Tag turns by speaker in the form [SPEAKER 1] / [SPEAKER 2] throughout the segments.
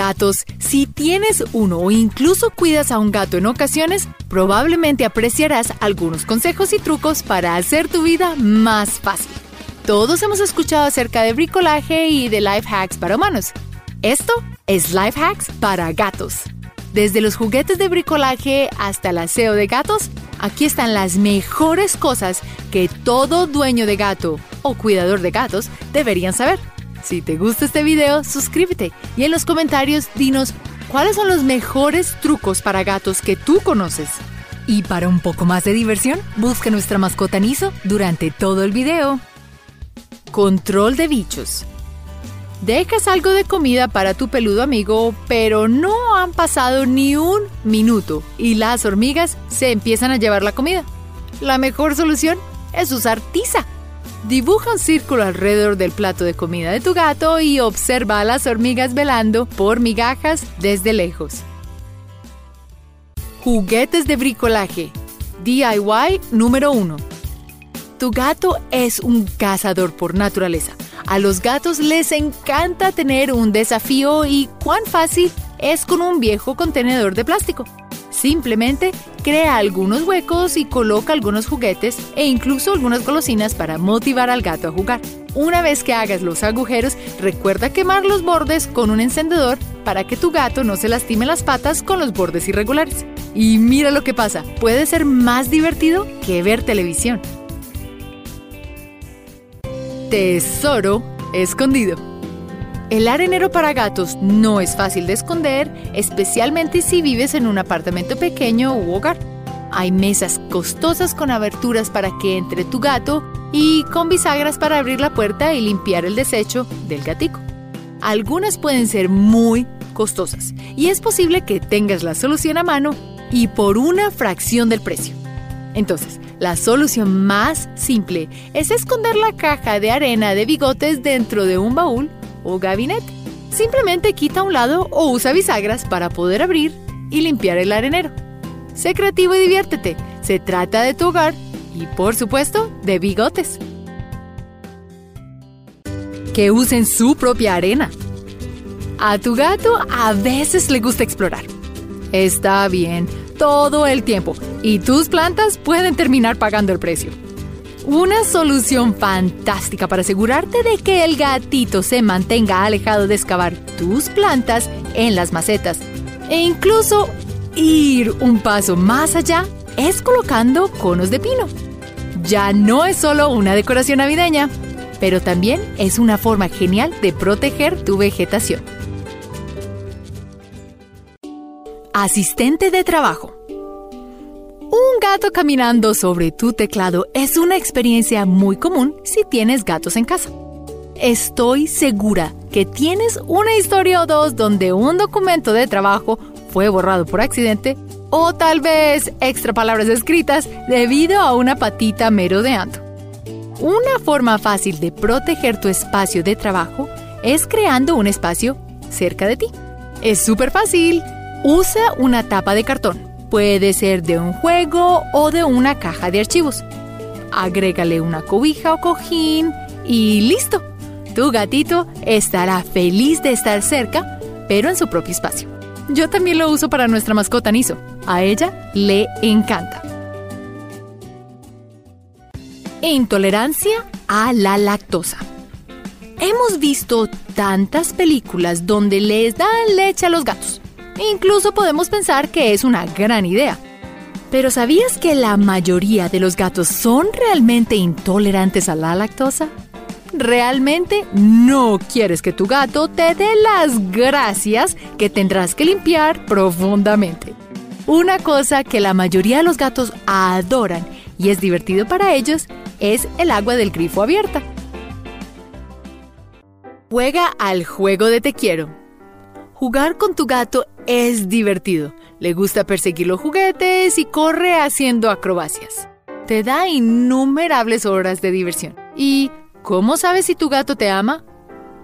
[SPEAKER 1] gatos. Si tienes uno o incluso cuidas a un gato en ocasiones, probablemente apreciarás algunos consejos y trucos para hacer tu vida más fácil. Todos hemos escuchado acerca de bricolaje y de life hacks para humanos. Esto es Life Hacks para gatos. Desde los juguetes de bricolaje hasta el aseo de gatos, aquí están las mejores cosas que todo dueño de gato o cuidador de gatos deberían saber. Si te gusta este video, suscríbete y en los comentarios dinos cuáles son los mejores trucos para gatos que tú conoces. Y para un poco más de diversión, busca nuestra mascota Niso durante todo el video. Control de bichos. Dejas algo de comida para tu peludo amigo, pero no han pasado ni un minuto y las hormigas se empiezan a llevar la comida. La mejor solución es usar tiza. Dibuja un círculo alrededor del plato de comida de tu gato y observa a las hormigas velando por migajas desde lejos. Juguetes de bricolaje. DIY número 1. Tu gato es un cazador por naturaleza. A los gatos les encanta tener un desafío y cuán fácil es con un viejo contenedor de plástico. Simplemente crea algunos huecos y coloca algunos juguetes e incluso algunas golosinas para motivar al gato a jugar. Una vez que hagas los agujeros, recuerda quemar los bordes con un encendedor para que tu gato no se lastime las patas con los bordes irregulares. Y mira lo que pasa, puede ser más divertido que ver televisión. Tesoro escondido. El arenero para gatos no es fácil de esconder, especialmente si vives en un apartamento pequeño u hogar. Hay mesas costosas con aberturas para que entre tu gato y con bisagras para abrir la puerta y limpiar el desecho del gatico. Algunas pueden ser muy costosas y es posible que tengas la solución a mano y por una fracción del precio. Entonces, la solución más simple es esconder la caja de arena de bigotes dentro de un baúl o gabinete. Simplemente quita un lado o usa bisagras para poder abrir y limpiar el arenero. Sé creativo y diviértete. Se trata de tu hogar y, por supuesto, de bigotes. Que usen su propia arena. A tu gato a veces le gusta explorar. Está bien, todo el tiempo, y tus plantas pueden terminar pagando el precio. Una solución fantástica para asegurarte de que el gatito se mantenga alejado de excavar tus plantas en las macetas e incluso ir un paso más allá es colocando conos de pino. Ya no es solo una decoración navideña, pero también es una forma genial de proteger tu vegetación. Asistente de trabajo. Gato caminando sobre tu teclado es una experiencia muy común si tienes gatos en casa. Estoy segura que tienes una historia o dos donde un documento de trabajo fue borrado por accidente o tal vez extra palabras escritas debido a una patita merodeando. Una forma fácil de proteger tu espacio de trabajo es creando un espacio cerca de ti. Es súper fácil. Usa una tapa de cartón Puede ser de un juego o de una caja de archivos. Agrégale una cobija o cojín y listo. Tu gatito estará feliz de estar cerca, pero en su propio espacio. Yo también lo uso para nuestra mascota Niso. A ella le encanta. Intolerancia a la lactosa. Hemos visto tantas películas donde les dan leche a los gatos Incluso podemos pensar que es una gran idea. Pero ¿sabías que la mayoría de los gatos son realmente intolerantes a la lactosa? Realmente no quieres que tu gato te dé las gracias que tendrás que limpiar profundamente. Una cosa que la mayoría de los gatos adoran y es divertido para ellos es el agua del grifo abierta. Juega al juego de te quiero. Jugar con tu gato es divertido. Le gusta perseguir los juguetes y corre haciendo acrobacias. Te da innumerables horas de diversión. ¿Y cómo sabes si tu gato te ama?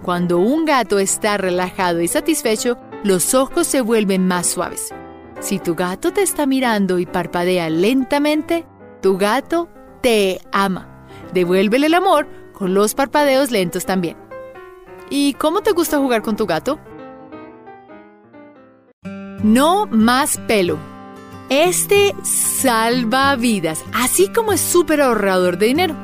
[SPEAKER 1] Cuando un gato está relajado y satisfecho, los ojos se vuelven más suaves. Si tu gato te está mirando y parpadea lentamente, tu gato te ama. Devuélvele el amor con los parpadeos lentos también. ¿Y cómo te gusta jugar con tu gato? No más pelo. Este salva vidas, así como es súper ahorrador de dinero.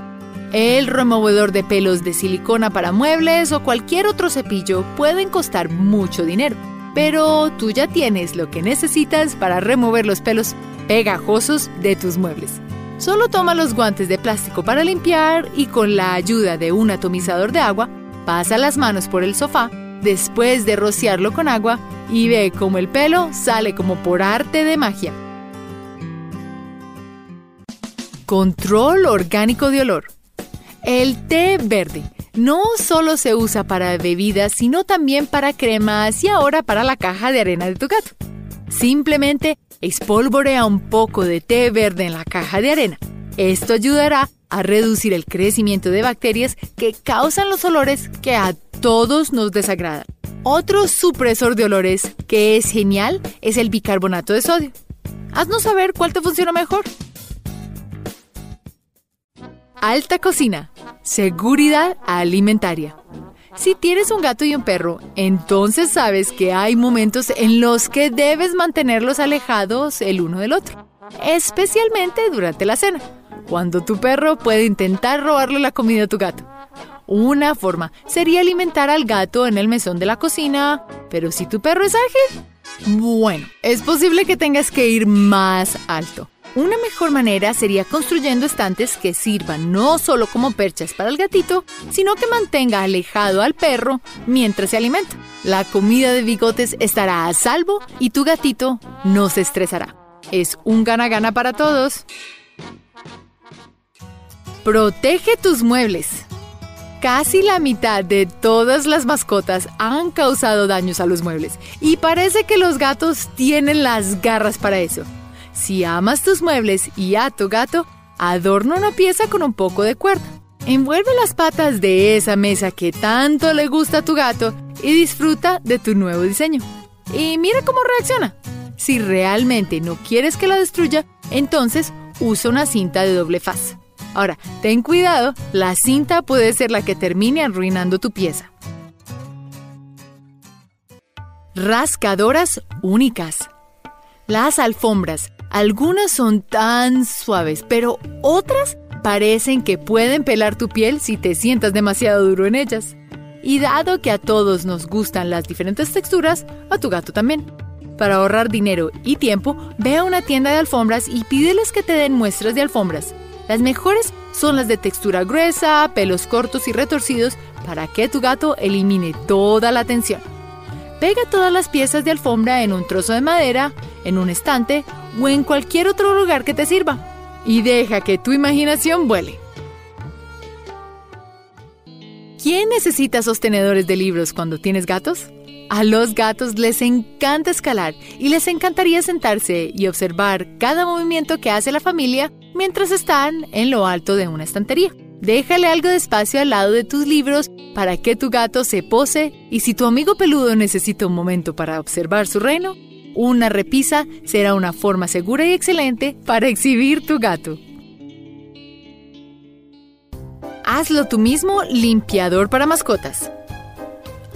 [SPEAKER 1] El removedor de pelos de silicona para muebles o cualquier otro cepillo pueden costar mucho dinero, pero tú ya tienes lo que necesitas para remover los pelos pegajosos de tus muebles. Solo toma los guantes de plástico para limpiar y con la ayuda de un atomizador de agua, pasa las manos por el sofá después de rociarlo con agua y ve cómo el pelo sale como por arte de magia. Control orgánico de olor. El té verde no solo se usa para bebidas, sino también para cremas y ahora para la caja de arena de tu gato. Simplemente espolvorea un poco de té verde en la caja de arena. Esto ayudará a reducir el crecimiento de bacterias que causan los olores que a todos nos desagradan. Otro supresor de olores que es genial es el bicarbonato de sodio. Haznos saber cuál te funciona mejor. Alta cocina. Seguridad alimentaria. Si tienes un gato y un perro, entonces sabes que hay momentos en los que debes mantenerlos alejados el uno del otro, especialmente durante la cena, cuando tu perro puede intentar robarle la comida a tu gato. Una forma sería alimentar al gato en el mesón de la cocina, pero si tu perro es ágil, bueno, es posible que tengas que ir más alto. Una mejor manera sería construyendo estantes que sirvan no solo como perchas para el gatito, sino que mantenga alejado al perro mientras se alimenta. La comida de bigotes estará a salvo y tu gatito no se estresará. Es un gana-gana para todos. Protege tus muebles. Casi la mitad de todas las mascotas han causado daños a los muebles y parece que los gatos tienen las garras para eso. Si amas tus muebles y a tu gato, adorna una pieza con un poco de cuerda. Envuelve las patas de esa mesa que tanto le gusta a tu gato y disfruta de tu nuevo diseño. Y mira cómo reacciona. Si realmente no quieres que la destruya, entonces usa una cinta de doble faz. Ahora, ten cuidado, la cinta puede ser la que termine arruinando tu pieza. Rascadoras únicas. Las alfombras algunas son tan suaves, pero otras parecen que pueden pelar tu piel si te sientas demasiado duro en ellas. Y dado que a todos nos gustan las diferentes texturas, a tu gato también. Para ahorrar dinero y tiempo, ve a una tienda de alfombras y pídeles que te den muestras de alfombras. Las mejores son las de textura gruesa, pelos cortos y retorcidos para que tu gato elimine toda la tensión. Pega todas las piezas de alfombra en un trozo de madera, en un estante o en cualquier otro lugar que te sirva. Y deja que tu imaginación vuele. ¿Quién necesita sostenedores de libros cuando tienes gatos? A los gatos les encanta escalar y les encantaría sentarse y observar cada movimiento que hace la familia mientras están en lo alto de una estantería. Déjale algo de espacio al lado de tus libros para que tu gato se pose y si tu amigo peludo necesita un momento para observar su reino, una repisa será una forma segura y excelente para exhibir tu gato. Hazlo tú mismo limpiador para mascotas.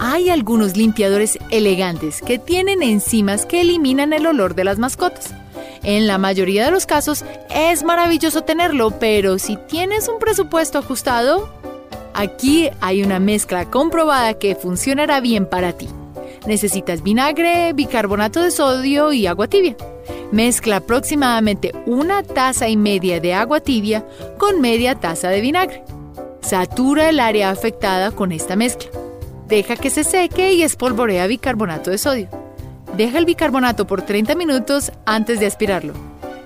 [SPEAKER 1] Hay algunos limpiadores elegantes que tienen enzimas que eliminan el olor de las mascotas. En la mayoría de los casos es maravilloso tenerlo, pero si tienes un presupuesto ajustado, aquí hay una mezcla comprobada que funcionará bien para ti. Necesitas vinagre, bicarbonato de sodio y agua tibia. Mezcla aproximadamente una taza y media de agua tibia con media taza de vinagre. Satura el área afectada con esta mezcla. Deja que se seque y espolvorea bicarbonato de sodio. Deja el bicarbonato por 30 minutos antes de aspirarlo.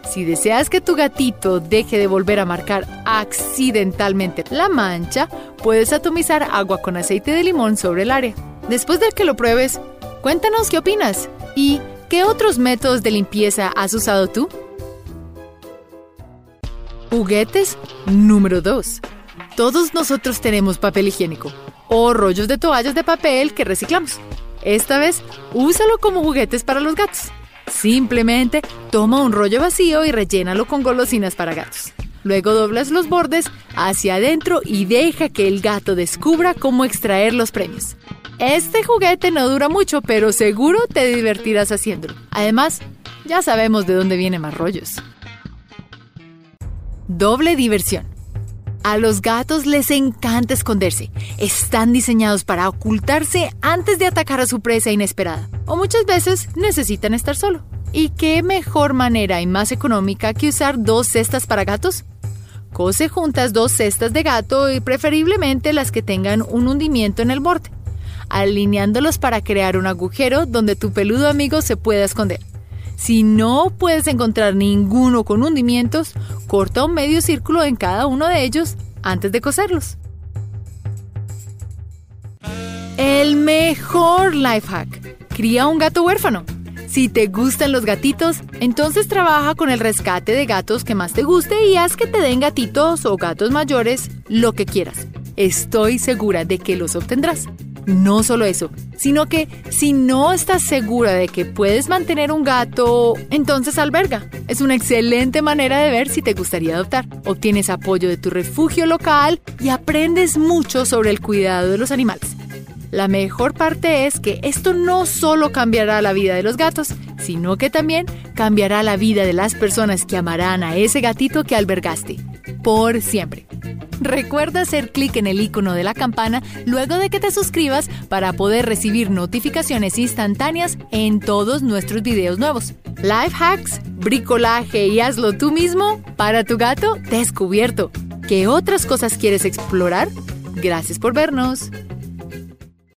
[SPEAKER 1] Si deseas que tu gatito deje de volver a marcar accidentalmente la mancha, puedes atomizar agua con aceite de limón sobre el área. Después de que lo pruebes, cuéntanos qué opinas y qué otros métodos de limpieza has usado tú. Juguetes número 2. Todos nosotros tenemos papel higiénico o rollos de toallas de papel que reciclamos. Esta vez, úsalo como juguetes para los gatos. Simplemente toma un rollo vacío y rellénalo con golosinas para gatos. Luego doblas los bordes hacia adentro y deja que el gato descubra cómo extraer los premios. Este juguete no dura mucho, pero seguro te divertirás haciéndolo. Además, ya sabemos de dónde vienen más rollos. Doble diversión. A los gatos les encanta esconderse. Están diseñados para ocultarse antes de atacar a su presa inesperada. O muchas veces necesitan estar solo. ¿Y qué mejor manera y más económica que usar dos cestas para gatos? Cose juntas dos cestas de gato y preferiblemente las que tengan un hundimiento en el borde alineándolos para crear un agujero donde tu peludo amigo se pueda esconder. Si no puedes encontrar ninguno con hundimientos, corta un medio círculo en cada uno de ellos antes de coserlos. El mejor life hack. Cría un gato huérfano. Si te gustan los gatitos, entonces trabaja con el rescate de gatos que más te guste y haz que te den gatitos o gatos mayores, lo que quieras. Estoy segura de que los obtendrás. No solo eso, sino que si no estás segura de que puedes mantener un gato, entonces alberga. Es una excelente manera de ver si te gustaría adoptar. Obtienes apoyo de tu refugio local y aprendes mucho sobre el cuidado de los animales. La mejor parte es que esto no solo cambiará la vida de los gatos, sino que también cambiará la vida de las personas que amarán a ese gatito que albergaste. Por siempre. Recuerda hacer clic en el icono de la campana luego de que te suscribas para poder recibir notificaciones instantáneas en todos nuestros videos nuevos. Life hacks, bricolaje y hazlo tú mismo para tu gato descubierto. ¿Qué otras cosas quieres explorar? Gracias por vernos.